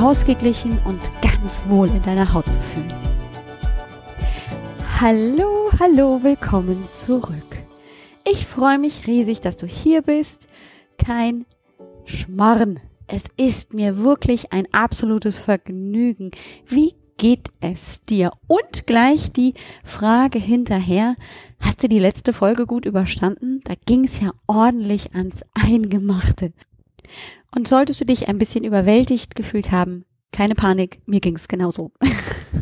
ausgeglichen und ganz wohl in deiner Haut zu fühlen. Hallo, hallo, willkommen zurück. Ich freue mich riesig, dass du hier bist. Kein Schmarren. Es ist mir wirklich ein absolutes Vergnügen. Wie geht es dir? Und gleich die Frage hinterher. Hast du die letzte Folge gut überstanden? Da ging es ja ordentlich ans Eingemachte. Und solltest du dich ein bisschen überwältigt gefühlt haben, keine Panik, mir ging's genauso.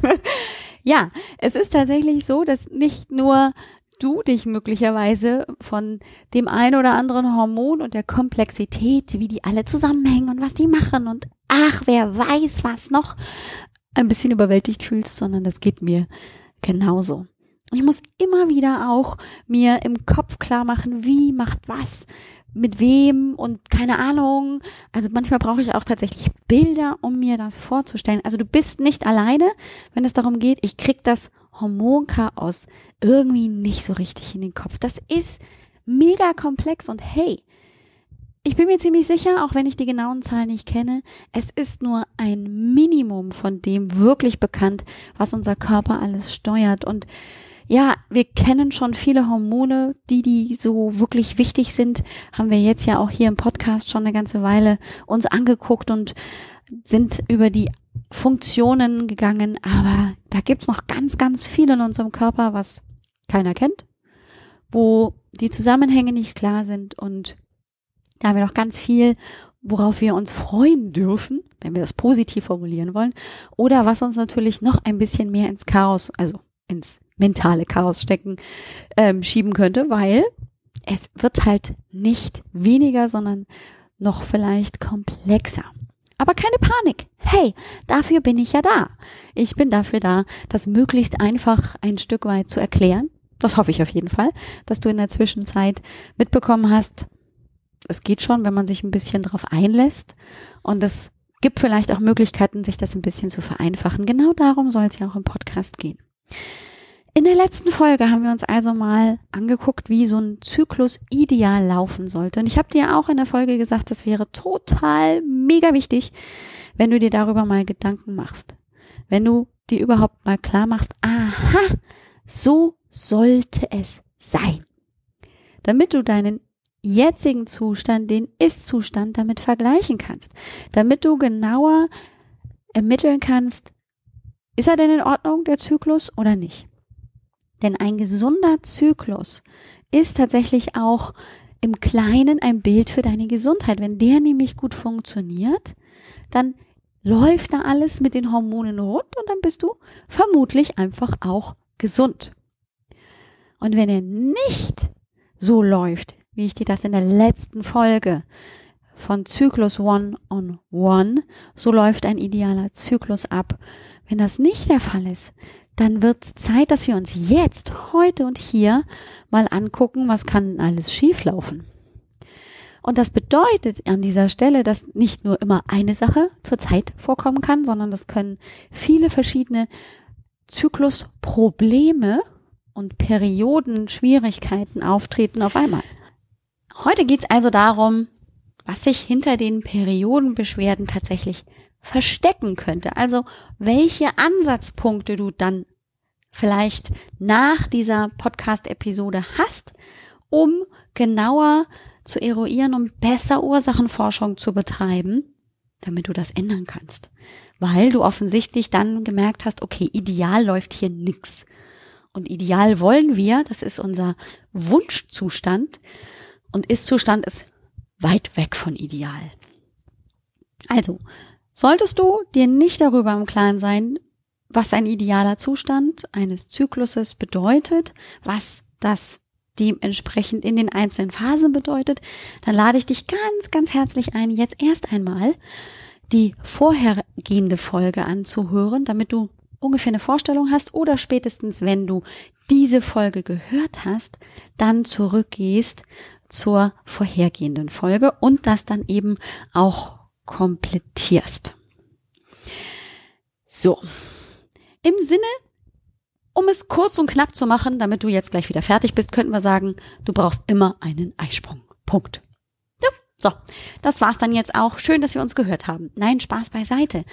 ja, es ist tatsächlich so, dass nicht nur du dich möglicherweise von dem ein oder anderen Hormon und der Komplexität, wie die alle zusammenhängen und was die machen und ach, wer weiß was noch, ein bisschen überwältigt fühlst, sondern das geht mir genauso. Ich muss immer wieder auch mir im Kopf klar machen, wie macht was, mit wem und keine Ahnung. Also manchmal brauche ich auch tatsächlich Bilder, um mir das vorzustellen. Also du bist nicht alleine, wenn es darum geht, ich krieg das Hormonchaos irgendwie nicht so richtig in den Kopf. Das ist mega komplex und hey, ich bin mir ziemlich sicher, auch wenn ich die genauen Zahlen nicht kenne, es ist nur ein Minimum von dem wirklich bekannt, was unser Körper alles steuert und ja, wir kennen schon viele Hormone, die, die so wirklich wichtig sind, haben wir jetzt ja auch hier im Podcast schon eine ganze Weile uns angeguckt und sind über die Funktionen gegangen. Aber da gibt's noch ganz, ganz viel in unserem Körper, was keiner kennt, wo die Zusammenhänge nicht klar sind und da haben wir noch ganz viel, worauf wir uns freuen dürfen, wenn wir das positiv formulieren wollen, oder was uns natürlich noch ein bisschen mehr ins Chaos, also ins mentale Chaos stecken, ähm, schieben könnte, weil es wird halt nicht weniger, sondern noch vielleicht komplexer. Aber keine Panik. Hey, dafür bin ich ja da. Ich bin dafür da, das möglichst einfach ein Stück weit zu erklären. Das hoffe ich auf jeden Fall, dass du in der Zwischenzeit mitbekommen hast. Es geht schon, wenn man sich ein bisschen drauf einlässt. Und es gibt vielleicht auch Möglichkeiten, sich das ein bisschen zu vereinfachen. Genau darum soll es ja auch im Podcast gehen. In der letzten Folge haben wir uns also mal angeguckt, wie so ein Zyklus ideal laufen sollte. Und ich habe dir auch in der Folge gesagt, das wäre total mega wichtig, wenn du dir darüber mal Gedanken machst. Wenn du dir überhaupt mal klar machst, aha, so sollte es sein. Damit du deinen jetzigen Zustand, den Ist-Zustand damit vergleichen kannst. Damit du genauer ermitteln kannst, ist er denn in Ordnung, der Zyklus, oder nicht? Denn ein gesunder Zyklus ist tatsächlich auch im Kleinen ein Bild für deine Gesundheit. Wenn der nämlich gut funktioniert, dann läuft da alles mit den Hormonen rund und dann bist du vermutlich einfach auch gesund. Und wenn er nicht so läuft, wie ich dir das in der letzten Folge von Zyklus One on One, so läuft ein idealer Zyklus ab. Wenn das nicht der Fall ist, dann wird Zeit, dass wir uns jetzt, heute und hier mal angucken, was kann alles schieflaufen. Und das bedeutet an dieser Stelle, dass nicht nur immer eine Sache zur Zeit vorkommen kann, sondern das können viele verschiedene Zyklusprobleme und Periodenschwierigkeiten auftreten auf einmal. Heute geht's also darum, was sich hinter den Periodenbeschwerden tatsächlich verstecken könnte. Also welche Ansatzpunkte du dann vielleicht nach dieser Podcast-Episode hast, um genauer zu eruieren, um besser Ursachenforschung zu betreiben, damit du das ändern kannst. Weil du offensichtlich dann gemerkt hast, okay, ideal läuft hier nix. Und ideal wollen wir, das ist unser Wunschzustand. Und Ist-Zustand ist weit weg von ideal. Also, solltest du dir nicht darüber im Klaren sein, was ein idealer Zustand eines Zykluses bedeutet, was das dementsprechend in den einzelnen Phasen bedeutet, dann lade ich dich ganz, ganz herzlich ein, jetzt erst einmal die vorhergehende Folge anzuhören, damit du ungefähr eine Vorstellung hast oder spätestens, wenn du diese Folge gehört hast, dann zurückgehst zur vorhergehenden Folge und das dann eben auch komplettierst. So. Im Sinne, um es kurz und knapp zu machen, damit du jetzt gleich wieder fertig bist, könnten wir sagen, du brauchst immer einen Eisprung. Punkt. Ja, so, das war's dann jetzt auch. Schön, dass wir uns gehört haben. Nein, Spaß beiseite.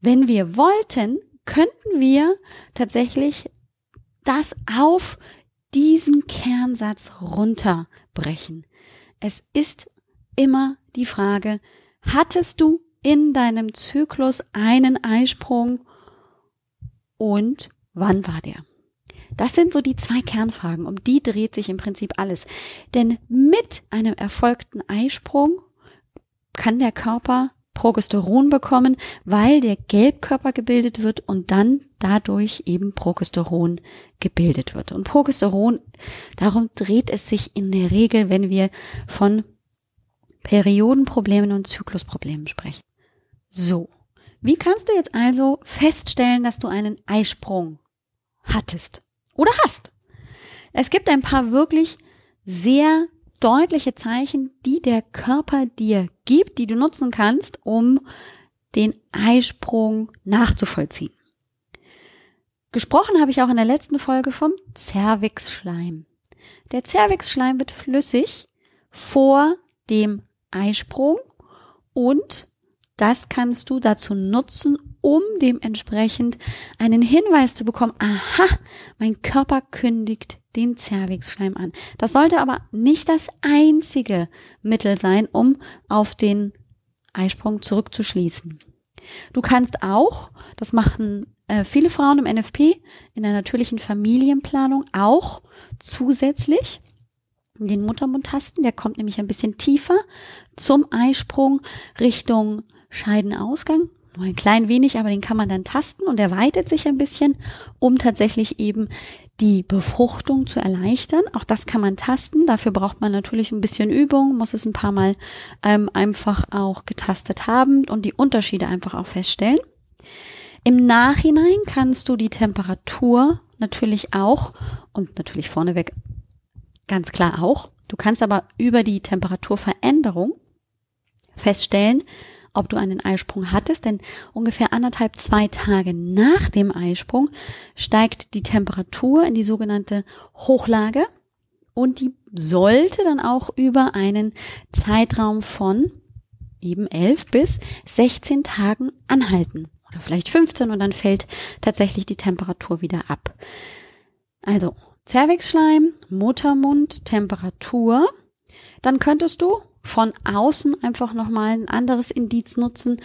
Wenn wir wollten, könnten wir tatsächlich das auf diesen Kernsatz runterbrechen. Es ist immer die Frage, hattest du in deinem Zyklus einen Eisprung und wann war der? Das sind so die zwei Kernfragen, um die dreht sich im Prinzip alles. Denn mit einem erfolgten Eisprung kann der Körper Progesteron bekommen, weil der Gelbkörper gebildet wird und dann dadurch eben Progesteron gebildet wird. Und Progesteron, darum dreht es sich in der Regel, wenn wir von Periodenproblemen und Zyklusproblemen sprechen. So. Wie kannst du jetzt also feststellen, dass du einen Eisprung hattest oder hast? Es gibt ein paar wirklich sehr deutliche Zeichen, die der Körper dir gibt, die du nutzen kannst, um den Eisprung nachzuvollziehen. Gesprochen habe ich auch in der letzten Folge vom Zervixschleim. Der Zervixschleim wird flüssig vor dem Eisprung und das kannst du dazu nutzen, um dementsprechend einen Hinweis zu bekommen, aha, mein Körper kündigt den Zervixschleim an. Das sollte aber nicht das einzige Mittel sein, um auf den Eisprung zurückzuschließen. Du kannst auch, das machen äh, viele Frauen im NFP, in der natürlichen Familienplanung auch zusätzlich den Muttermund tasten. Der kommt nämlich ein bisschen tiefer zum Eisprung Richtung Scheidenausgang nur ein klein wenig, aber den kann man dann tasten und er weitet sich ein bisschen, um tatsächlich eben die Befruchtung zu erleichtern. Auch das kann man tasten. Dafür braucht man natürlich ein bisschen Übung, muss es ein paar Mal ähm, einfach auch getastet haben und die Unterschiede einfach auch feststellen. Im Nachhinein kannst du die Temperatur natürlich auch und natürlich vorneweg ganz klar auch. Du kannst aber über die Temperaturveränderung feststellen, ob du einen Eisprung hattest, denn ungefähr anderthalb, zwei Tage nach dem Eisprung steigt die Temperatur in die sogenannte Hochlage und die sollte dann auch über einen Zeitraum von eben elf bis 16 Tagen anhalten oder vielleicht 15 und dann fällt tatsächlich die Temperatur wieder ab. Also Zervixschleim, Muttermund, Temperatur. Dann könntest du von außen einfach nochmal ein anderes Indiz nutzen.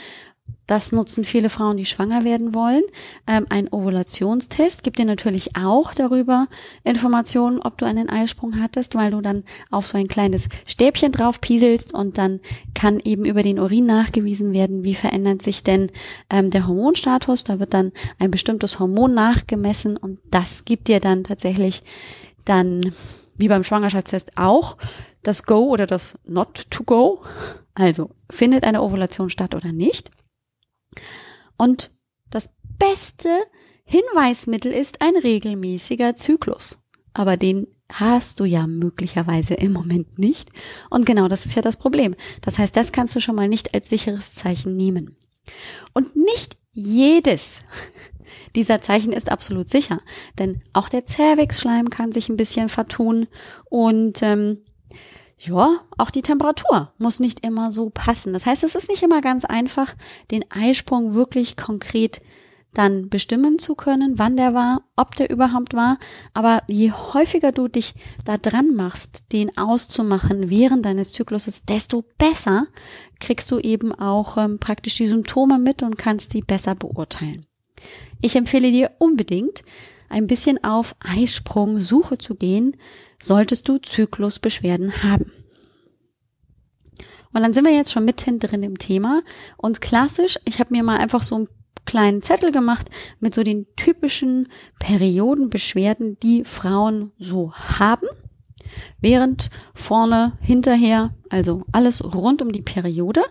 Das nutzen viele Frauen, die schwanger werden wollen. Ähm, ein Ovulationstest gibt dir natürlich auch darüber Informationen, ob du einen Eisprung hattest, weil du dann auf so ein kleines Stäbchen drauf pieselst und dann kann eben über den Urin nachgewiesen werden, wie verändert sich denn ähm, der Hormonstatus. Da wird dann ein bestimmtes Hormon nachgemessen und das gibt dir dann tatsächlich dann wie beim Schwangerschaftstest auch das Go oder das Not to Go. Also findet eine Ovulation statt oder nicht. Und das beste Hinweismittel ist ein regelmäßiger Zyklus. Aber den hast du ja möglicherweise im Moment nicht. Und genau das ist ja das Problem. Das heißt, das kannst du schon mal nicht als sicheres Zeichen nehmen. Und nicht jedes dieser Zeichen ist absolut sicher, denn auch der Zervixschleim kann sich ein bisschen vertun und ähm, ja, auch die Temperatur muss nicht immer so passen. Das heißt, es ist nicht immer ganz einfach, den Eisprung wirklich konkret dann bestimmen zu können, wann der war, ob der überhaupt war. Aber je häufiger du dich da dran machst, den auszumachen während deines Zykluses, desto besser kriegst du eben auch ähm, praktisch die Symptome mit und kannst sie besser beurteilen. Ich empfehle dir unbedingt, ein bisschen auf Eisprung-Suche zu gehen, solltest du Zyklusbeschwerden haben. Und dann sind wir jetzt schon mitten drin im Thema. Und klassisch, ich habe mir mal einfach so einen kleinen Zettel gemacht mit so den typischen Periodenbeschwerden, die Frauen so haben. während vorne, hinterher, also alles rund um die Periode.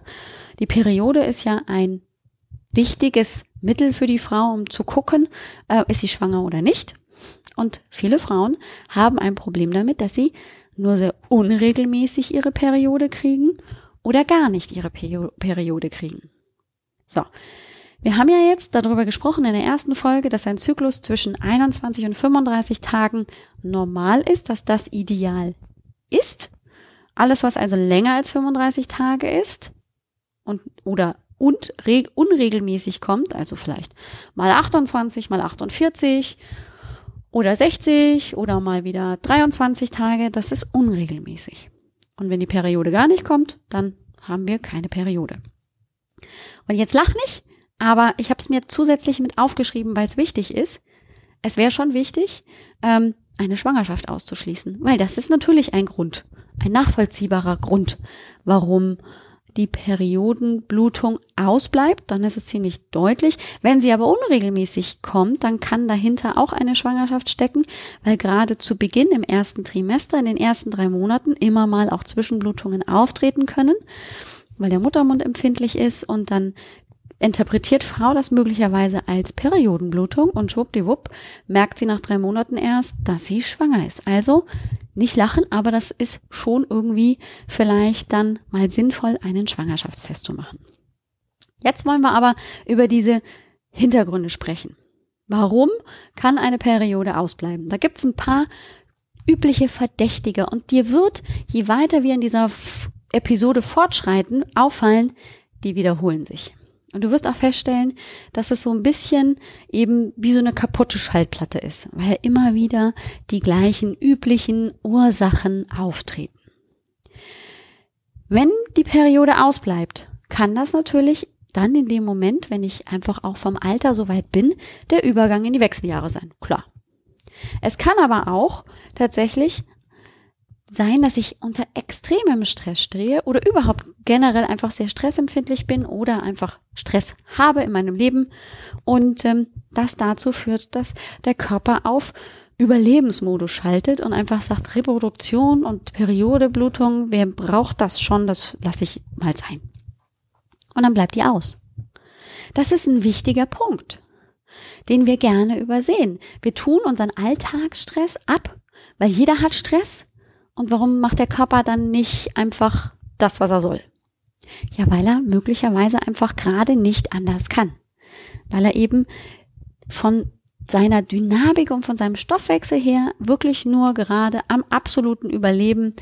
Die Periode ist ja ein wichtiges Mittel für die Frau, um zu gucken, äh, ist sie schwanger oder nicht. Und viele Frauen haben ein Problem damit, dass sie nur sehr unregelmäßig ihre Periode kriegen oder gar nicht ihre Periode kriegen. So. Wir haben ja jetzt darüber gesprochen in der ersten Folge, dass ein Zyklus zwischen 21 und 35 Tagen normal ist, dass das ideal ist. Alles, was also länger als 35 Tage ist und oder und unregelmäßig kommt, also vielleicht mal 28, mal 48 oder 60 oder mal wieder 23 Tage, das ist unregelmäßig. Und wenn die Periode gar nicht kommt, dann haben wir keine Periode. Und jetzt lach nicht, aber ich habe es mir zusätzlich mit aufgeschrieben, weil es wichtig ist. Es wäre schon wichtig, ähm, eine Schwangerschaft auszuschließen, weil das ist natürlich ein Grund, ein nachvollziehbarer Grund, warum die Periodenblutung ausbleibt, dann ist es ziemlich deutlich. Wenn sie aber unregelmäßig kommt, dann kann dahinter auch eine Schwangerschaft stecken, weil gerade zu Beginn im ersten Trimester, in den ersten drei Monaten, immer mal auch Zwischenblutungen auftreten können, weil der Muttermund empfindlich ist und dann interpretiert Frau das möglicherweise als Periodenblutung und schwuppdiwupp merkt sie nach drei Monaten erst, dass sie schwanger ist. Also nicht lachen, aber das ist schon irgendwie vielleicht dann mal sinnvoll, einen Schwangerschaftstest zu machen. Jetzt wollen wir aber über diese Hintergründe sprechen. Warum kann eine Periode ausbleiben? Da gibt's ein paar übliche Verdächtige und dir wird, je weiter wir in dieser Episode fortschreiten, auffallen, die wiederholen sich. Und du wirst auch feststellen, dass es so ein bisschen eben wie so eine kaputte Schallplatte ist, weil immer wieder die gleichen üblichen Ursachen auftreten. Wenn die Periode ausbleibt, kann das natürlich dann in dem Moment, wenn ich einfach auch vom Alter so weit bin, der Übergang in die Wechseljahre sein. Klar. Es kann aber auch tatsächlich sein, dass ich unter extremem Stress stehe oder überhaupt generell einfach sehr stressempfindlich bin oder einfach Stress habe in meinem Leben und ähm, das dazu führt, dass der Körper auf Überlebensmodus schaltet und einfach sagt Reproduktion und Periodeblutung, wer braucht das schon, das lasse ich mal sein. Und dann bleibt die aus. Das ist ein wichtiger Punkt, den wir gerne übersehen. Wir tun unseren Alltagsstress ab, weil jeder hat Stress und warum macht der Körper dann nicht einfach das, was er soll? Ja, weil er möglicherweise einfach gerade nicht anders kann. Weil er eben von seiner Dynamik und von seinem Stoffwechsel her wirklich nur gerade am absoluten Überleben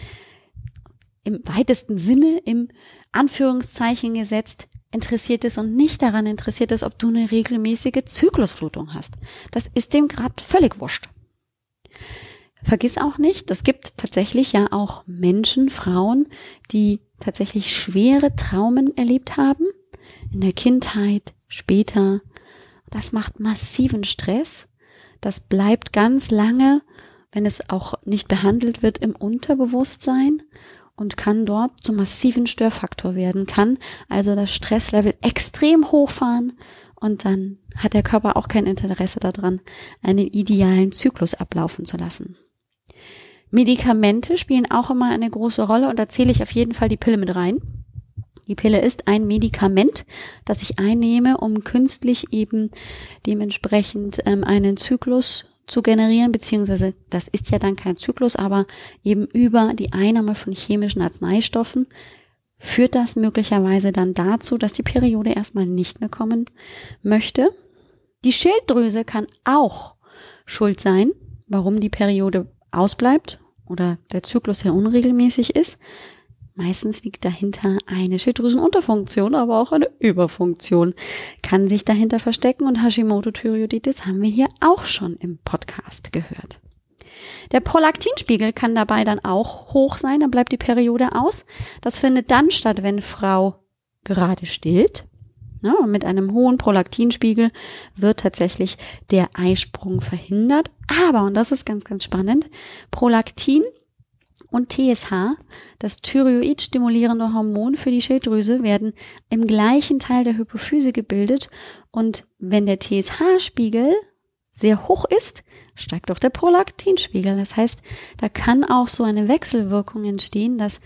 im weitesten Sinne, im Anführungszeichen gesetzt, interessiert ist und nicht daran interessiert ist, ob du eine regelmäßige Zyklusflutung hast. Das ist dem gerade völlig wurscht. Vergiss auch nicht, es gibt tatsächlich ja auch Menschen, Frauen, die tatsächlich schwere Traumen erlebt haben. In der Kindheit, später. Das macht massiven Stress. Das bleibt ganz lange, wenn es auch nicht behandelt wird, im Unterbewusstsein und kann dort zum massiven Störfaktor werden, kann also das Stresslevel extrem hochfahren und dann hat der Körper auch kein Interesse daran, einen idealen Zyklus ablaufen zu lassen. Medikamente spielen auch immer eine große Rolle und da zähle ich auf jeden Fall die Pille mit rein. Die Pille ist ein Medikament, das ich einnehme, um künstlich eben dementsprechend ähm, einen Zyklus zu generieren, beziehungsweise das ist ja dann kein Zyklus, aber eben über die Einnahme von chemischen Arzneistoffen führt das möglicherweise dann dazu, dass die Periode erstmal nicht mehr kommen möchte. Die Schilddrüse kann auch schuld sein, warum die Periode ausbleibt oder der Zyklus sehr unregelmäßig ist. Meistens liegt dahinter eine Schilddrüsenunterfunktion, aber auch eine Überfunktion kann sich dahinter verstecken und Hashimoto-Thyreoiditis haben wir hier auch schon im Podcast gehört. Der Prolaktinspiegel kann dabei dann auch hoch sein, dann bleibt die Periode aus. Das findet dann statt, wenn Frau gerade stillt Ne? Und mit einem hohen Prolaktinspiegel wird tatsächlich der Eisprung verhindert. Aber, und das ist ganz, ganz spannend, Prolaktin und TSH, das Thyroid-stimulierende Hormon für die Schilddrüse, werden im gleichen Teil der Hypophyse gebildet. Und wenn der TSH-Spiegel sehr hoch ist, steigt auch der Prolaktinspiegel. Das heißt, da kann auch so eine Wechselwirkung entstehen, dass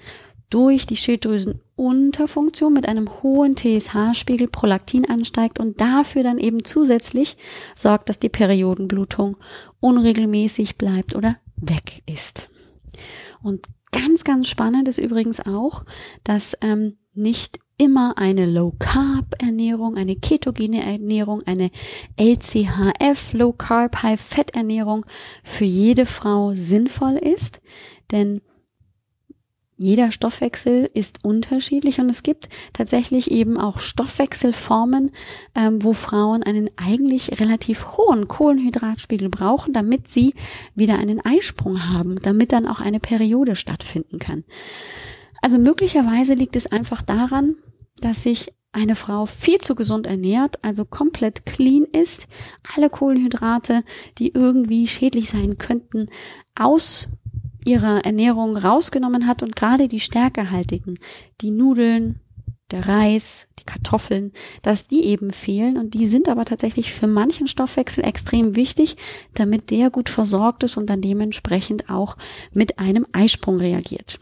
durch die Schilddrüsenunterfunktion mit einem hohen TSH-Spiegel Prolaktin ansteigt und dafür dann eben zusätzlich sorgt, dass die Periodenblutung unregelmäßig bleibt oder weg ist. Und ganz, ganz spannend ist übrigens auch, dass ähm, nicht immer eine Low Carb Ernährung, eine ketogene Ernährung, eine LCHF Low Carb High Fat Ernährung für jede Frau sinnvoll ist, denn jeder Stoffwechsel ist unterschiedlich und es gibt tatsächlich eben auch Stoffwechselformen, ähm, wo Frauen einen eigentlich relativ hohen Kohlenhydratspiegel brauchen, damit sie wieder einen Eisprung haben, damit dann auch eine Periode stattfinden kann. Also möglicherweise liegt es einfach daran, dass sich eine Frau viel zu gesund ernährt, also komplett clean ist, alle Kohlenhydrate, die irgendwie schädlich sein könnten, aus ihrer Ernährung rausgenommen hat und gerade die stärkehaltigen, die Nudeln, der Reis, die Kartoffeln, dass die eben fehlen und die sind aber tatsächlich für manchen Stoffwechsel extrem wichtig, damit der gut versorgt ist und dann dementsprechend auch mit einem Eisprung reagiert.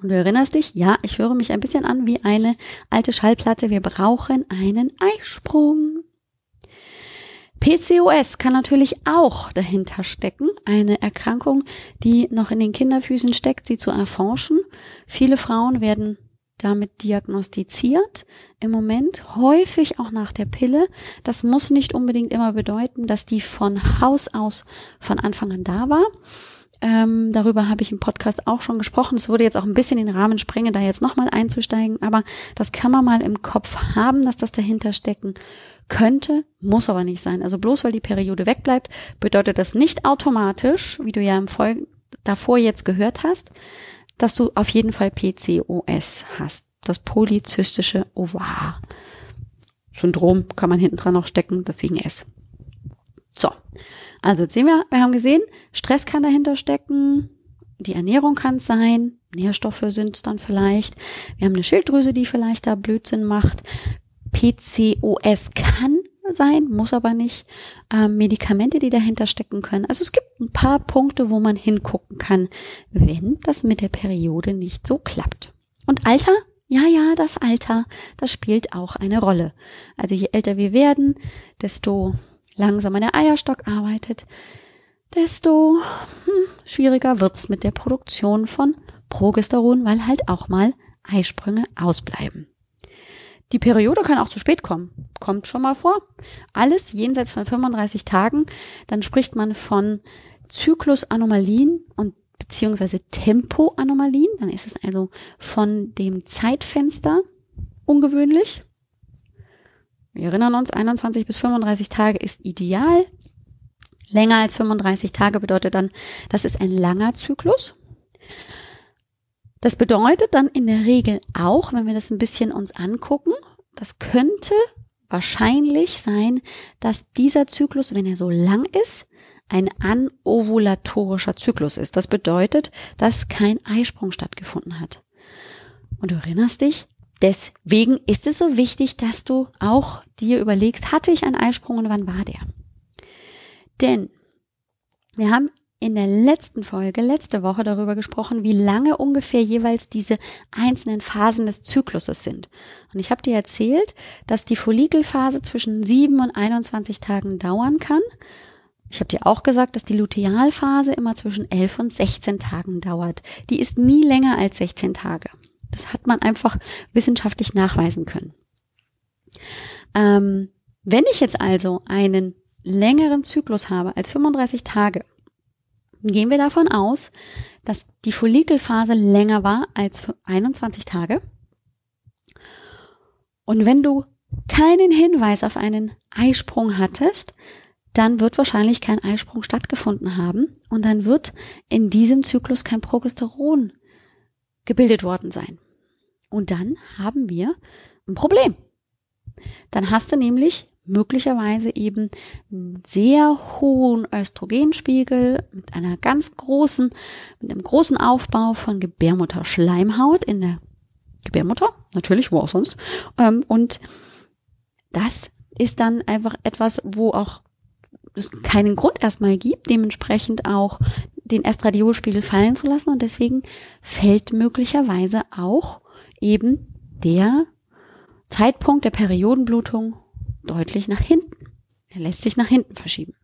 Und du erinnerst dich, ja, ich höre mich ein bisschen an wie eine alte Schallplatte. Wir brauchen einen Eisprung. PCOS kann natürlich auch dahinter stecken. Eine Erkrankung, die noch in den Kinderfüßen steckt, sie zu erforschen. Viele Frauen werden damit diagnostiziert. Im Moment häufig auch nach der Pille. Das muss nicht unbedingt immer bedeuten, dass die von Haus aus von Anfang an da war. Ähm, darüber habe ich im Podcast auch schon gesprochen. Es würde jetzt auch ein bisschen den Rahmen sprengen, da jetzt nochmal einzusteigen, aber das kann man mal im Kopf haben, dass das dahinter stecken könnte, muss aber nicht sein. Also bloß weil die Periode wegbleibt, bedeutet das nicht automatisch, wie du ja im Folgen davor jetzt gehört hast, dass du auf jeden Fall PCOS hast. Das polyzystische Ovar. Syndrom kann man hinten dran noch stecken, deswegen S. So. Also jetzt sehen wir, wir haben gesehen, Stress kann dahinter stecken, die Ernährung kann es sein, Nährstoffe sind es dann vielleicht, wir haben eine Schilddrüse, die vielleicht da Blödsinn macht, PCOS kann sein, muss aber nicht, ähm, Medikamente, die dahinter stecken können. Also es gibt ein paar Punkte, wo man hingucken kann, wenn das mit der Periode nicht so klappt. Und Alter? Ja, ja, das Alter, das spielt auch eine Rolle. Also je älter wir werden, desto langsamer der Eierstock arbeitet, desto hm, schwieriger wird's mit der Produktion von Progesteron, weil halt auch mal Eisprünge ausbleiben. Die Periode kann auch zu spät kommen. Kommt schon mal vor. Alles jenseits von 35 Tagen. Dann spricht man von Zyklusanomalien und beziehungsweise Tempoanomalien. Dann ist es also von dem Zeitfenster ungewöhnlich. Wir erinnern uns, 21 bis 35 Tage ist ideal. Länger als 35 Tage bedeutet dann, das ist ein langer Zyklus. Das bedeutet dann in der Regel auch, wenn wir das ein bisschen uns angucken, das könnte wahrscheinlich sein, dass dieser Zyklus, wenn er so lang ist, ein anovulatorischer Zyklus ist. Das bedeutet, dass kein Eisprung stattgefunden hat. Und du erinnerst dich, Deswegen ist es so wichtig, dass du auch dir überlegst, hatte ich einen Eisprung und wann war der? Denn wir haben in der letzten Folge, letzte Woche darüber gesprochen, wie lange ungefähr jeweils diese einzelnen Phasen des Zykluses sind. Und ich habe dir erzählt, dass die Follikelphase zwischen 7 und 21 Tagen dauern kann. Ich habe dir auch gesagt, dass die Lutealphase immer zwischen 11 und 16 Tagen dauert. Die ist nie länger als 16 Tage. Das hat man einfach wissenschaftlich nachweisen können. Ähm, wenn ich jetzt also einen längeren Zyklus habe als 35 Tage, gehen wir davon aus, dass die Follikelphase länger war als 21 Tage. Und wenn du keinen Hinweis auf einen Eisprung hattest, dann wird wahrscheinlich kein Eisprung stattgefunden haben und dann wird in diesem Zyklus kein Progesteron gebildet worden sein. Und dann haben wir ein Problem. Dann hast du nämlich möglicherweise eben einen sehr hohen Östrogenspiegel mit einer ganz großen, mit einem großen Aufbau von Gebärmutterschleimhaut in der Gebärmutter, natürlich, wo auch sonst. Ähm, und das ist dann einfach etwas, wo auch es keinen Grund erstmal gibt, dementsprechend auch den Estradiolspiegel fallen zu lassen und deswegen fällt möglicherweise auch eben der Zeitpunkt der Periodenblutung deutlich nach hinten. Er lässt sich nach hinten verschieben.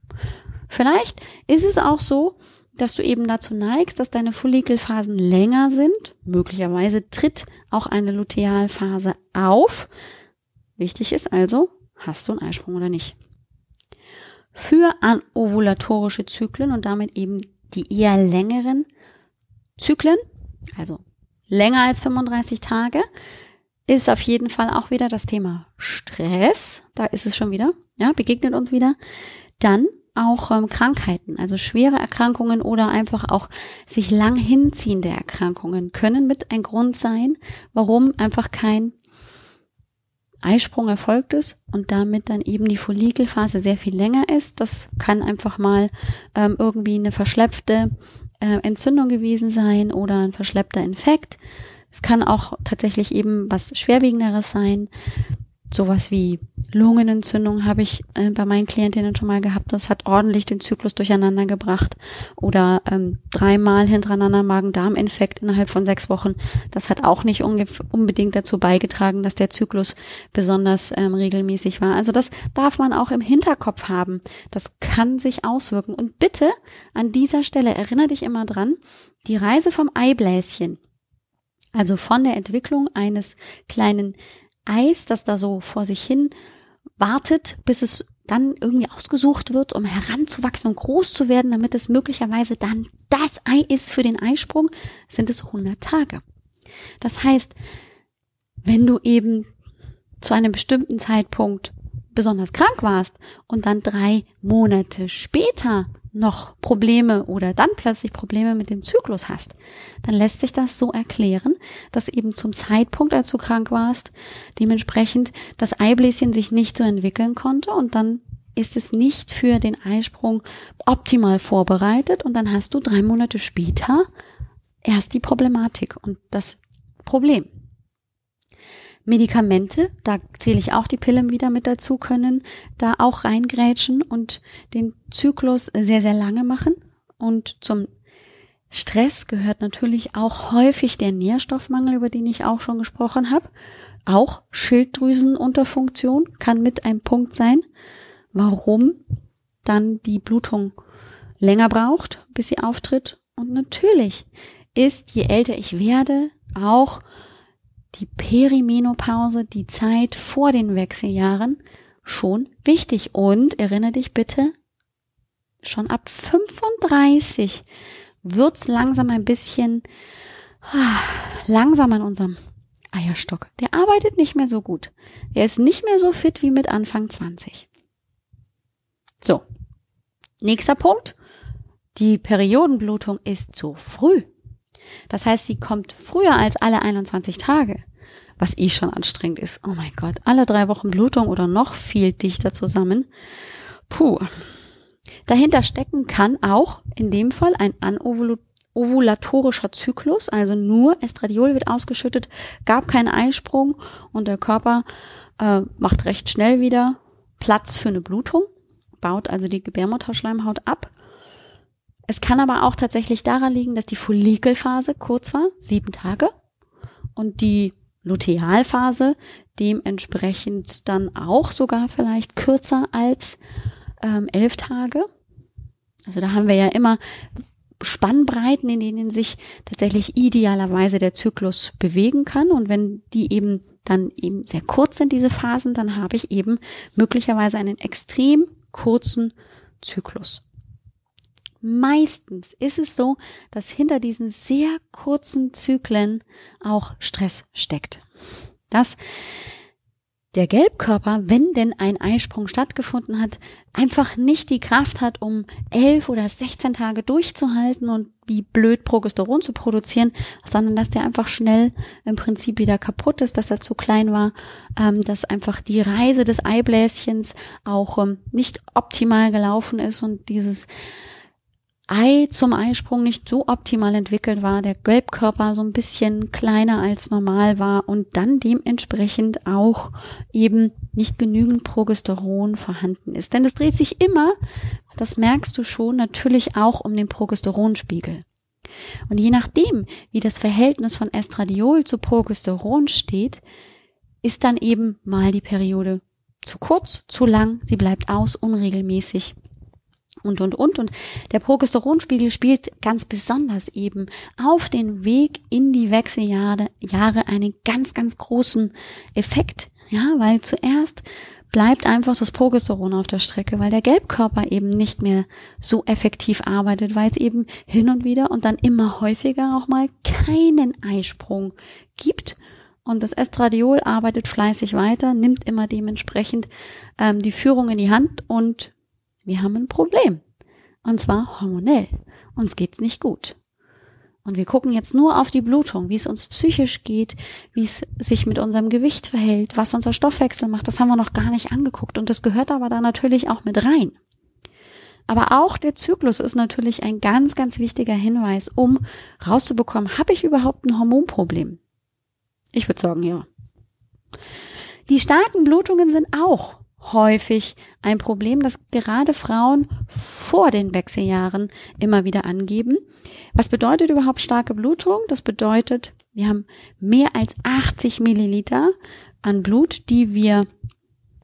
Vielleicht ist es auch so, dass du eben dazu neigst, dass deine Follikelphasen länger sind. Möglicherweise tritt auch eine Lutealphase auf. Wichtig ist also, hast du einen Eisprung oder nicht. Für anovulatorische Zyklen und damit eben die eher längeren Zyklen, also länger als 35 Tage, ist auf jeden Fall auch wieder das Thema Stress. Da ist es schon wieder, ja, begegnet uns wieder. Dann auch ähm, Krankheiten, also schwere Erkrankungen oder einfach auch sich lang hinziehende Erkrankungen können mit ein Grund sein, warum einfach kein Eisprung erfolgt ist und damit dann eben die Follikelphase sehr viel länger ist. Das kann einfach mal ähm, irgendwie eine verschleppte äh, Entzündung gewesen sein oder ein verschleppter Infekt. Es kann auch tatsächlich eben was Schwerwiegenderes sein sowas wie Lungenentzündung habe ich äh, bei meinen Klientinnen schon mal gehabt. Das hat ordentlich den Zyklus durcheinander gebracht. Oder ähm, dreimal hintereinander Magen-Darm-Infekt innerhalb von sechs Wochen. Das hat auch nicht unbedingt dazu beigetragen, dass der Zyklus besonders ähm, regelmäßig war. Also das darf man auch im Hinterkopf haben. Das kann sich auswirken. Und bitte an dieser Stelle erinnere dich immer dran, die Reise vom Eibläschen, also von der Entwicklung eines kleinen Eis, das da so vor sich hin wartet, bis es dann irgendwie ausgesucht wird, um heranzuwachsen und groß zu werden, damit es möglicherweise dann das Ei ist für den Eisprung, sind es 100 Tage. Das heißt, wenn du eben zu einem bestimmten Zeitpunkt besonders krank warst und dann drei Monate später noch Probleme oder dann plötzlich Probleme mit dem Zyklus hast, dann lässt sich das so erklären, dass eben zum Zeitpunkt, als du krank warst, dementsprechend das Eibläschen sich nicht so entwickeln konnte und dann ist es nicht für den Eisprung optimal vorbereitet und dann hast du drei Monate später erst die Problematik und das Problem. Medikamente, da zähle ich auch die Pillen wieder mit dazu, können da auch reingrätschen und den Zyklus sehr, sehr lange machen. Und zum Stress gehört natürlich auch häufig der Nährstoffmangel, über den ich auch schon gesprochen habe. Auch Schilddrüsenunterfunktion kann mit ein Punkt sein, warum dann die Blutung länger braucht, bis sie auftritt. Und natürlich ist, je älter ich werde, auch die Perimenopause, die Zeit vor den Wechseljahren, schon wichtig. Und erinnere dich bitte, schon ab 35 wird's langsam ein bisschen ah, langsam an unserem Eierstock. Der arbeitet nicht mehr so gut. Der ist nicht mehr so fit wie mit Anfang 20. So. Nächster Punkt. Die Periodenblutung ist zu früh. Das heißt, sie kommt früher als alle 21 Tage, was eh schon anstrengend ist. Oh mein Gott, alle drei Wochen Blutung oder noch viel dichter zusammen. Puh. Dahinter stecken kann auch in dem Fall ein anovulatorischer Zyklus, also nur Estradiol wird ausgeschüttet, gab keinen Eisprung und der Körper äh, macht recht schnell wieder Platz für eine Blutung, baut also die Gebärmutterschleimhaut ab es kann aber auch tatsächlich daran liegen, dass die Follikelphase kurz war, sieben Tage, und die Lutealphase dementsprechend dann auch sogar vielleicht kürzer als ähm, elf Tage. Also da haben wir ja immer Spannbreiten, in denen sich tatsächlich idealerweise der Zyklus bewegen kann. Und wenn die eben dann eben sehr kurz sind, diese Phasen, dann habe ich eben möglicherweise einen extrem kurzen Zyklus. Meistens ist es so, dass hinter diesen sehr kurzen Zyklen auch Stress steckt. Dass der Gelbkörper, wenn denn ein Eisprung stattgefunden hat, einfach nicht die Kraft hat, um elf oder 16 Tage durchzuhalten und wie blöd Progesteron zu produzieren, sondern dass der einfach schnell im Prinzip wieder kaputt ist, dass er zu klein war, ähm, dass einfach die Reise des Eibläschens auch ähm, nicht optimal gelaufen ist und dieses Ei zum Eisprung nicht so optimal entwickelt war, der Gelbkörper so ein bisschen kleiner als normal war und dann dementsprechend auch eben nicht genügend Progesteron vorhanden ist. Denn es dreht sich immer, das merkst du schon, natürlich auch um den Progesteronspiegel. Und je nachdem, wie das Verhältnis von Estradiol zu Progesteron steht, ist dann eben mal die Periode zu kurz, zu lang, sie bleibt aus, unregelmäßig und, und, und. Und der Progesteronspiegel spielt ganz besonders eben auf den Weg in die Wechseljahre Jahre einen ganz, ganz großen Effekt. Ja, weil zuerst bleibt einfach das Progesteron auf der Strecke, weil der Gelbkörper eben nicht mehr so effektiv arbeitet, weil es eben hin und wieder und dann immer häufiger auch mal keinen Eisprung gibt. Und das Estradiol arbeitet fleißig weiter, nimmt immer dementsprechend ähm, die Führung in die Hand und wir haben ein Problem. Und zwar hormonell. Uns geht's nicht gut. Und wir gucken jetzt nur auf die Blutung, wie es uns psychisch geht, wie es sich mit unserem Gewicht verhält, was unser Stoffwechsel macht. Das haben wir noch gar nicht angeguckt. Und das gehört aber da natürlich auch mit rein. Aber auch der Zyklus ist natürlich ein ganz, ganz wichtiger Hinweis, um rauszubekommen, habe ich überhaupt ein Hormonproblem? Ich würde sagen, ja. Die starken Blutungen sind auch häufig ein Problem, das gerade Frauen vor den Wechseljahren immer wieder angeben. Was bedeutet überhaupt starke Blutung? Das bedeutet, wir haben mehr als 80 Milliliter an Blut, die wir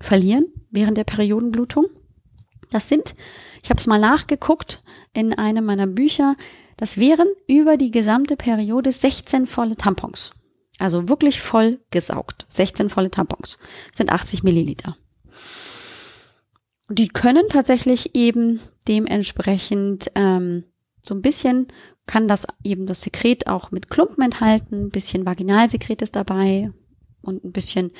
verlieren während der Periodenblutung. Das sind, ich habe es mal nachgeguckt in einem meiner Bücher, das wären über die gesamte Periode 16 volle Tampons. Also wirklich voll gesaugt. 16 volle Tampons sind 80 Milliliter die können tatsächlich eben dementsprechend ähm, so ein bisschen kann das eben das Sekret auch mit Klumpen enthalten, ein bisschen Vaginalsekret ist dabei und ein bisschen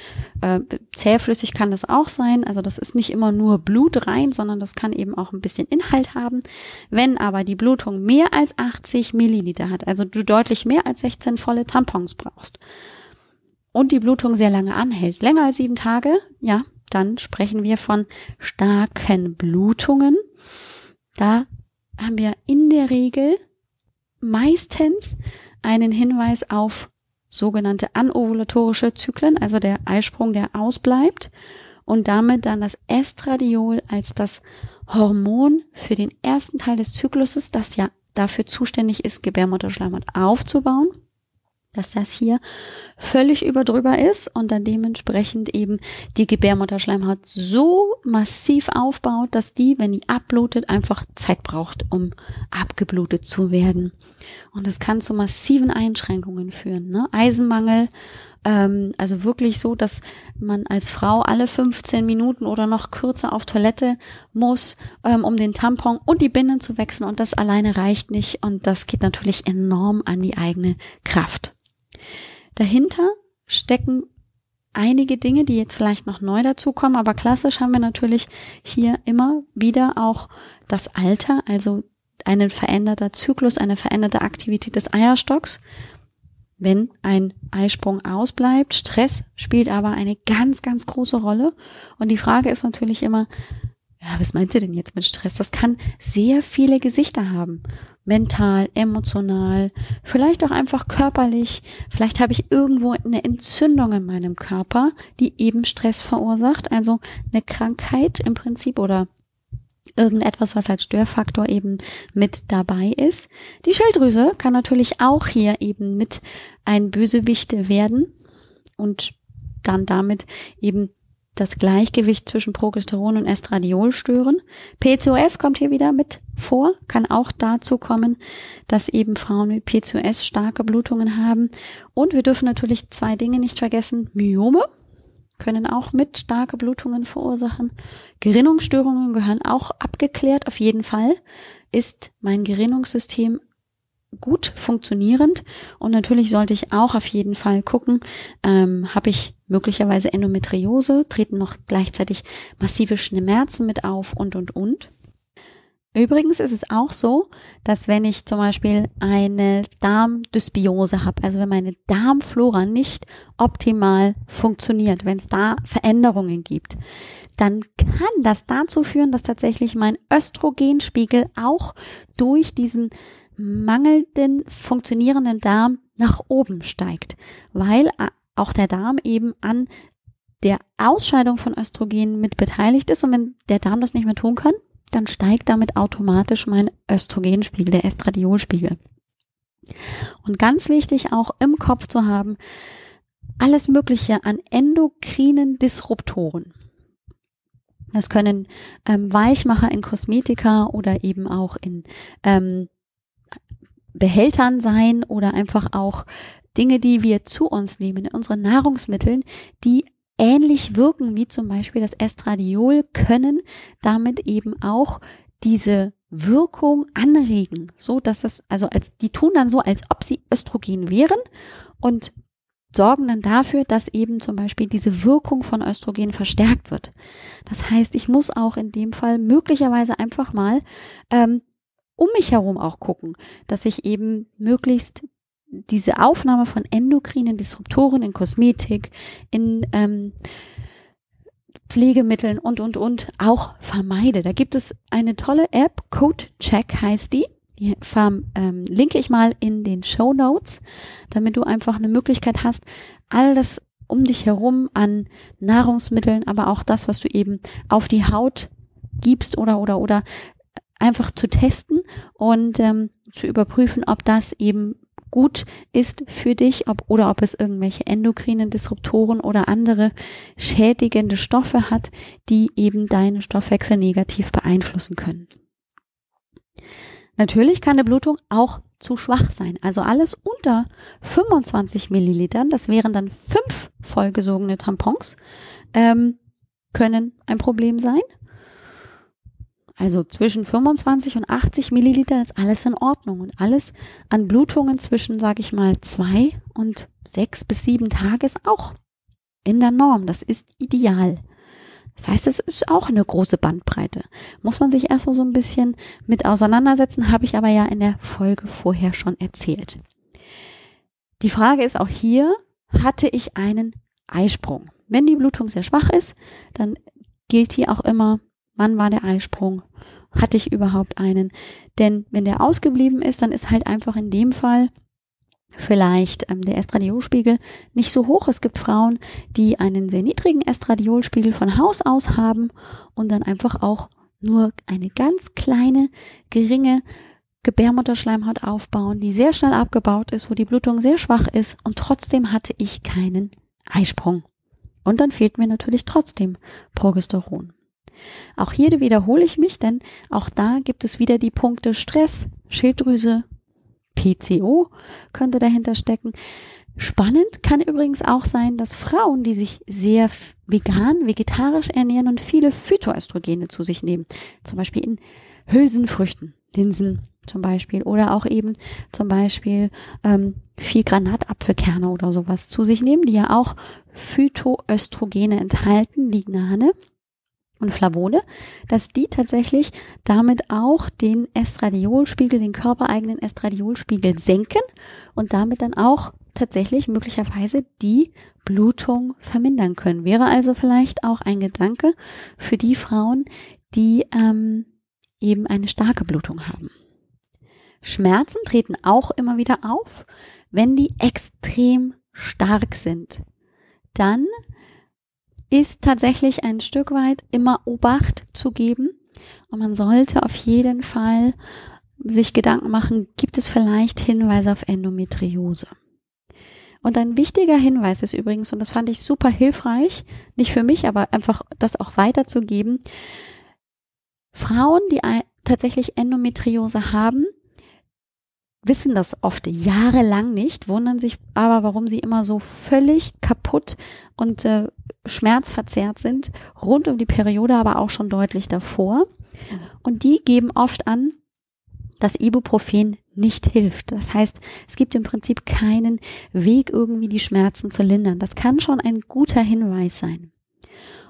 äh, zähflüssig kann das auch sein. Also das ist nicht immer nur Blut rein, sondern das kann eben auch ein bisschen Inhalt haben. Wenn aber die Blutung mehr als 80 Milliliter hat, also du deutlich mehr als 16 volle Tampons brauchst und die Blutung sehr lange anhält, länger als sieben Tage, ja, dann sprechen wir von starken Blutungen. Da haben wir in der Regel meistens einen Hinweis auf sogenannte anovulatorische Zyklen, also der Eisprung, der ausbleibt und damit dann das Estradiol als das Hormon für den ersten Teil des Zykluses, das ja dafür zuständig ist, Gebärmutterschleimhaut aufzubauen, dass das hier völlig überdrüber ist und dann dementsprechend eben die Gebärmutterschleimhaut so massiv aufbaut, dass die, wenn die abblutet, einfach Zeit braucht, um abgeblutet zu werden. Und es kann zu massiven Einschränkungen führen. Ne? Eisenmangel, ähm, also wirklich so, dass man als Frau alle 15 Minuten oder noch kürzer auf Toilette muss, ähm, um den Tampon und die Binden zu wechseln. Und das alleine reicht nicht. Und das geht natürlich enorm an die eigene Kraft. Dahinter stecken einige Dinge, die jetzt vielleicht noch neu dazukommen, aber klassisch haben wir natürlich hier immer wieder auch das Alter, also ein veränderter Zyklus, eine veränderte Aktivität des Eierstocks. Wenn ein Eisprung ausbleibt, Stress spielt aber eine ganz, ganz große Rolle. Und die Frage ist natürlich immer, ja, was meint ihr denn jetzt mit Stress? Das kann sehr viele Gesichter haben mental, emotional, vielleicht auch einfach körperlich. Vielleicht habe ich irgendwo eine Entzündung in meinem Körper, die eben Stress verursacht, also eine Krankheit im Prinzip oder irgendetwas, was als Störfaktor eben mit dabei ist. Die Schilddrüse kann natürlich auch hier eben mit ein Bösewicht werden und dann damit eben das Gleichgewicht zwischen Progesteron und Estradiol stören. PCOS kommt hier wieder mit vor, kann auch dazu kommen, dass eben Frauen mit PCOS starke Blutungen haben. Und wir dürfen natürlich zwei Dinge nicht vergessen. Myome können auch mit starke Blutungen verursachen. Gerinnungsstörungen gehören auch abgeklärt. Auf jeden Fall ist mein Gerinnungssystem gut funktionierend. Und natürlich sollte ich auch auf jeden Fall gucken, ähm, habe ich möglicherweise Endometriose, treten noch gleichzeitig massive Schmerzen mit auf und, und, und. Übrigens ist es auch so, dass wenn ich zum Beispiel eine Darmdysbiose habe, also wenn meine Darmflora nicht optimal funktioniert, wenn es da Veränderungen gibt, dann kann das dazu führen, dass tatsächlich mein Östrogenspiegel auch durch diesen mangelnden funktionierenden Darm nach oben steigt, weil auch der Darm eben an der Ausscheidung von Östrogen mit beteiligt ist und wenn der Darm das nicht mehr tun kann, dann steigt damit automatisch mein Östrogenspiegel, der Estradiolspiegel. Und ganz wichtig auch im Kopf zu haben, alles Mögliche an endokrinen Disruptoren. Das können ähm, Weichmacher in Kosmetika oder eben auch in ähm, Behältern sein oder einfach auch Dinge, die wir zu uns nehmen in unseren Nahrungsmitteln, die ähnlich wirken wie zum Beispiel das Estradiol, können damit eben auch diese Wirkung anregen, so dass es, also als, die tun dann so, als ob sie Östrogen wären und sorgen dann dafür, dass eben zum Beispiel diese Wirkung von Östrogen verstärkt wird. Das heißt, ich muss auch in dem Fall möglicherweise einfach mal ähm, um mich herum auch gucken, dass ich eben möglichst diese Aufnahme von endokrinen Disruptoren in Kosmetik, in ähm, Pflegemitteln und, und, und auch vermeide. Da gibt es eine tolle App, Code Check heißt die. Die ähm, linke ich mal in den Show Notes, damit du einfach eine Möglichkeit hast, all das um dich herum an Nahrungsmitteln, aber auch das, was du eben auf die Haut gibst oder oder oder einfach zu testen und ähm, zu überprüfen, ob das eben gut ist für dich, ob oder ob es irgendwelche endokrinen Disruptoren oder andere schädigende Stoffe hat, die eben deinen Stoffwechsel negativ beeinflussen können. Natürlich kann eine Blutung auch zu schwach sein. Also alles unter 25 Millilitern, das wären dann fünf vollgesogene Tampons, ähm, können ein Problem sein. Also zwischen 25 und 80 Milliliter ist alles in Ordnung und alles an Blutungen zwischen, sage ich mal, zwei und sechs bis sieben Tage ist auch in der Norm. Das ist ideal. Das heißt, es ist auch eine große Bandbreite. Muss man sich erstmal so ein bisschen mit auseinandersetzen, habe ich aber ja in der Folge vorher schon erzählt. Die Frage ist auch hier, hatte ich einen Eisprung? Wenn die Blutung sehr schwach ist, dann gilt hier auch immer, Wann war der Eisprung? Hatte ich überhaupt einen? Denn wenn der ausgeblieben ist, dann ist halt einfach in dem Fall vielleicht ähm, der Estradiolspiegel nicht so hoch. Es gibt Frauen, die einen sehr niedrigen Estradiolspiegel von Haus aus haben und dann einfach auch nur eine ganz kleine, geringe Gebärmutterschleimhaut aufbauen, die sehr schnell abgebaut ist, wo die Blutung sehr schwach ist und trotzdem hatte ich keinen Eisprung. Und dann fehlt mir natürlich trotzdem Progesteron. Auch hier wiederhole ich mich, denn auch da gibt es wieder die Punkte Stress, Schilddrüse, PCO könnte dahinter stecken. Spannend kann übrigens auch sein, dass Frauen, die sich sehr vegan, vegetarisch ernähren und viele Phytoöstrogene zu sich nehmen, zum Beispiel in Hülsenfrüchten, Linsen zum Beispiel oder auch eben zum Beispiel ähm, viel Granatapfelkerne oder sowas zu sich nehmen, die ja auch Phytoöstrogene enthalten, Lignane und Flavone, dass die tatsächlich damit auch den Estradiolspiegel, den körpereigenen Estradiolspiegel senken und damit dann auch tatsächlich möglicherweise die Blutung vermindern können. Wäre also vielleicht auch ein Gedanke für die Frauen, die ähm, eben eine starke Blutung haben. Schmerzen treten auch immer wieder auf, wenn die extrem stark sind. Dann ist tatsächlich ein Stück weit immer Obacht zu geben. Und man sollte auf jeden Fall sich Gedanken machen, gibt es vielleicht Hinweise auf Endometriose? Und ein wichtiger Hinweis ist übrigens, und das fand ich super hilfreich, nicht für mich, aber einfach das auch weiterzugeben, Frauen, die tatsächlich Endometriose haben, wissen das oft jahrelang nicht, wundern sich aber, warum sie immer so völlig kaputt und äh, schmerzverzerrt sind, rund um die Periode, aber auch schon deutlich davor. Und die geben oft an, dass Ibuprofen nicht hilft. Das heißt, es gibt im Prinzip keinen Weg, irgendwie die Schmerzen zu lindern. Das kann schon ein guter Hinweis sein.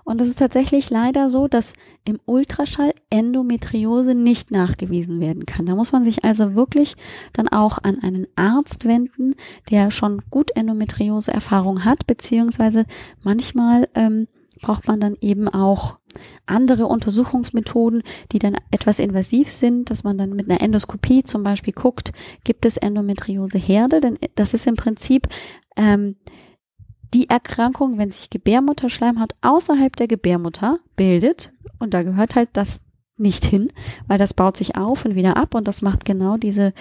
Und es ist tatsächlich leider so, dass im Ultraschall Endometriose nicht nachgewiesen werden kann. Da muss man sich also wirklich dann auch an einen Arzt wenden, der schon gut Endometriose-Erfahrung hat, beziehungsweise manchmal ähm, braucht man dann eben auch andere Untersuchungsmethoden, die dann etwas invasiv sind, dass man dann mit einer Endoskopie zum Beispiel guckt, gibt es Endometriose-Herde, denn das ist im Prinzip ähm, die Erkrankung, wenn sich Gebärmutterschleimhaut außerhalb der Gebärmutter bildet, und da gehört halt das nicht hin, weil das baut sich auf und wieder ab. Und das macht genau diese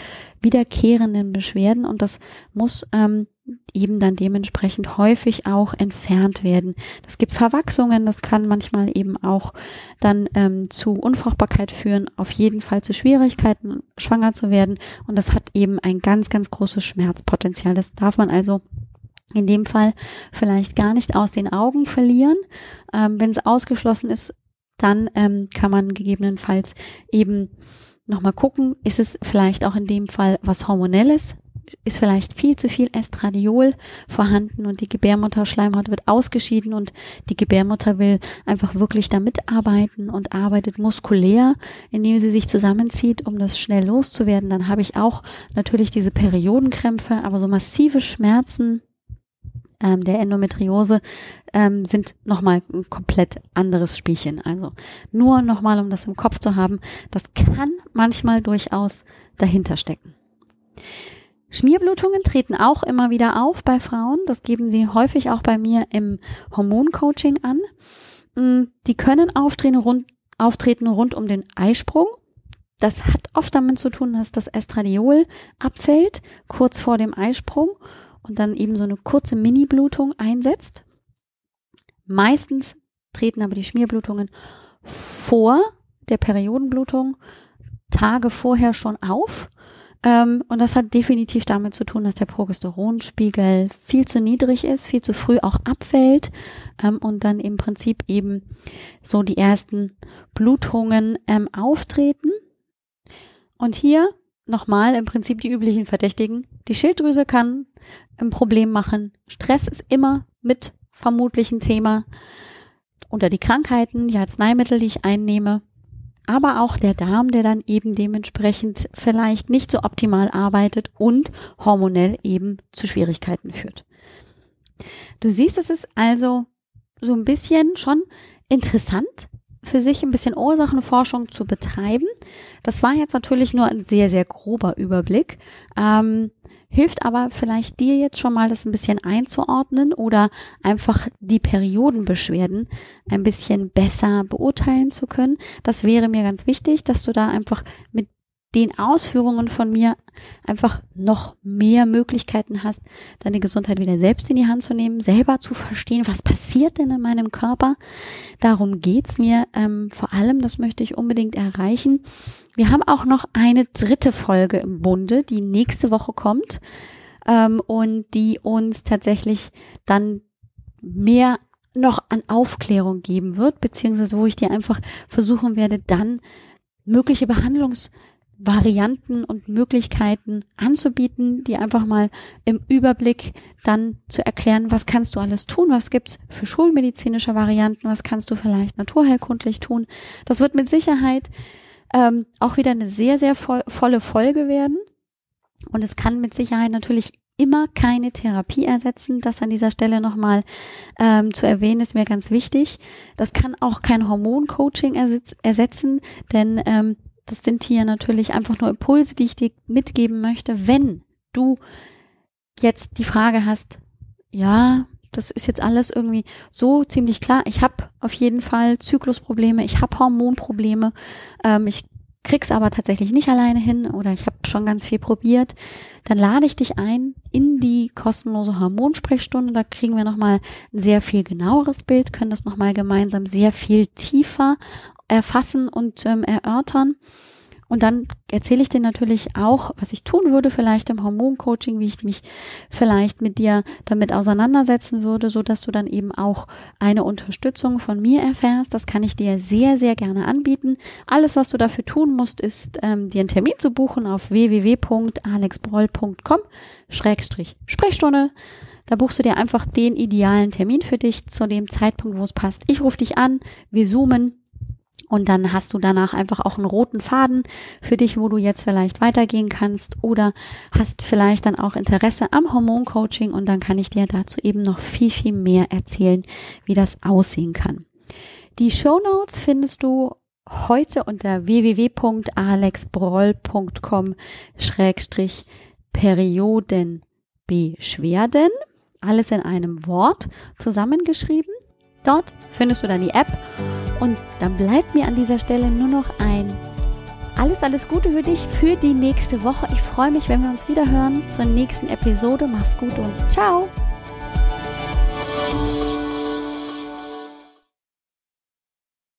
wiederkehrenden Beschwerden. Und das muss ähm, eben dann dementsprechend häufig auch entfernt werden. Das gibt Verwachsungen, das kann manchmal eben auch dann ähm, zu Unfruchtbarkeit führen, auf jeden Fall zu Schwierigkeiten, schwanger zu werden. Und das hat eben ein ganz, ganz großes Schmerzpotenzial. Das darf man also in dem Fall vielleicht gar nicht aus den Augen verlieren. Ähm, Wenn es ausgeschlossen ist, dann ähm, kann man gegebenenfalls eben nochmal gucken, ist es vielleicht auch in dem Fall was Hormonelles, ist vielleicht viel zu viel Estradiol vorhanden und die Gebärmutterschleimhaut wird ausgeschieden und die Gebärmutter will einfach wirklich da mitarbeiten und arbeitet muskulär, indem sie sich zusammenzieht, um das schnell loszuwerden. Dann habe ich auch natürlich diese Periodenkrämpfe, aber so massive Schmerzen ähm, der Endometriose ähm, sind nochmal ein komplett anderes Spielchen. Also nur nochmal, um das im Kopf zu haben, das kann manchmal durchaus dahinter stecken. Schmierblutungen treten auch immer wieder auf bei Frauen. Das geben sie häufig auch bei mir im Hormoncoaching an. Mm, die können auftreten rund, auftreten rund um den Eisprung. Das hat oft damit zu tun, dass das Estradiol abfällt, kurz vor dem Eisprung und dann eben so eine kurze Mini-Blutung einsetzt. Meistens treten aber die Schmierblutungen vor der Periodenblutung Tage vorher schon auf. Ähm, und das hat definitiv damit zu tun, dass der Progesteronspiegel viel zu niedrig ist, viel zu früh auch abfällt ähm, und dann im Prinzip eben so die ersten Blutungen ähm, auftreten. Und hier nochmal im Prinzip die üblichen Verdächtigen. Die Schilddrüse kann ein Problem machen. Stress ist immer mit vermutlich ein Thema. Unter die Krankheiten, die Arzneimittel, die ich einnehme. Aber auch der Darm, der dann eben dementsprechend vielleicht nicht so optimal arbeitet und hormonell eben zu Schwierigkeiten führt. Du siehst, es ist also so ein bisschen schon interessant, für sich ein bisschen Ursachenforschung zu betreiben. Das war jetzt natürlich nur ein sehr, sehr grober Überblick. Ähm, hilft aber vielleicht dir jetzt schon mal das ein bisschen einzuordnen oder einfach die Periodenbeschwerden ein bisschen besser beurteilen zu können. Das wäre mir ganz wichtig, dass du da einfach mit den Ausführungen von mir einfach noch mehr Möglichkeiten hast, deine Gesundheit wieder selbst in die Hand zu nehmen, selber zu verstehen, was passiert denn in meinem Körper. Darum geht's mir ähm, vor allem, das möchte ich unbedingt erreichen. Wir haben auch noch eine dritte Folge im Bunde, die nächste Woche kommt ähm, und die uns tatsächlich dann mehr noch an Aufklärung geben wird, beziehungsweise wo ich dir einfach versuchen werde, dann mögliche Behandlungs Varianten und Möglichkeiten anzubieten, die einfach mal im Überblick dann zu erklären, was kannst du alles tun, was gibt's für schulmedizinische Varianten, was kannst du vielleicht naturheilkundlich tun. Das wird mit Sicherheit ähm, auch wieder eine sehr, sehr voll, volle Folge werden. Und es kann mit Sicherheit natürlich immer keine Therapie ersetzen. Das an dieser Stelle nochmal ähm, zu erwähnen, ist mir ganz wichtig. Das kann auch kein Hormoncoaching ersetzen, denn ähm, das sind hier natürlich einfach nur Impulse, die ich dir mitgeben möchte. Wenn du jetzt die Frage hast, ja, das ist jetzt alles irgendwie so ziemlich klar. Ich habe auf jeden Fall Zyklusprobleme, ich habe Hormonprobleme, ähm, ich krieg's aber tatsächlich nicht alleine hin oder ich habe schon ganz viel probiert, dann lade ich dich ein in die kostenlose Hormonsprechstunde. Da kriegen wir nochmal ein sehr viel genaueres Bild, können das nochmal gemeinsam sehr viel tiefer erfassen und ähm, erörtern. Und dann erzähle ich dir natürlich auch, was ich tun würde, vielleicht im Hormoncoaching, wie ich mich vielleicht mit dir damit auseinandersetzen würde, so dass du dann eben auch eine Unterstützung von mir erfährst. Das kann ich dir sehr, sehr gerne anbieten. Alles, was du dafür tun musst, ist, ähm, dir einen Termin zu buchen auf www.alexbroll.com Schrägstrich Sprechstunde. Da buchst du dir einfach den idealen Termin für dich zu dem Zeitpunkt, wo es passt. Ich rufe dich an, wir zoomen und dann hast du danach einfach auch einen roten Faden für dich, wo du jetzt vielleicht weitergehen kannst oder hast vielleicht dann auch Interesse am Hormoncoaching und dann kann ich dir dazu eben noch viel, viel mehr erzählen, wie das aussehen kann. Die Show Notes findest du heute unter www.alexbroll.com schrägstrich Periodenbeschwerden. Alles in einem Wort zusammengeschrieben. Dort findest du dann die App und dann bleibt mir an dieser Stelle nur noch ein alles, alles Gute für dich für die nächste Woche. Ich freue mich, wenn wir uns wieder hören zur nächsten Episode. Mach's gut und ciao!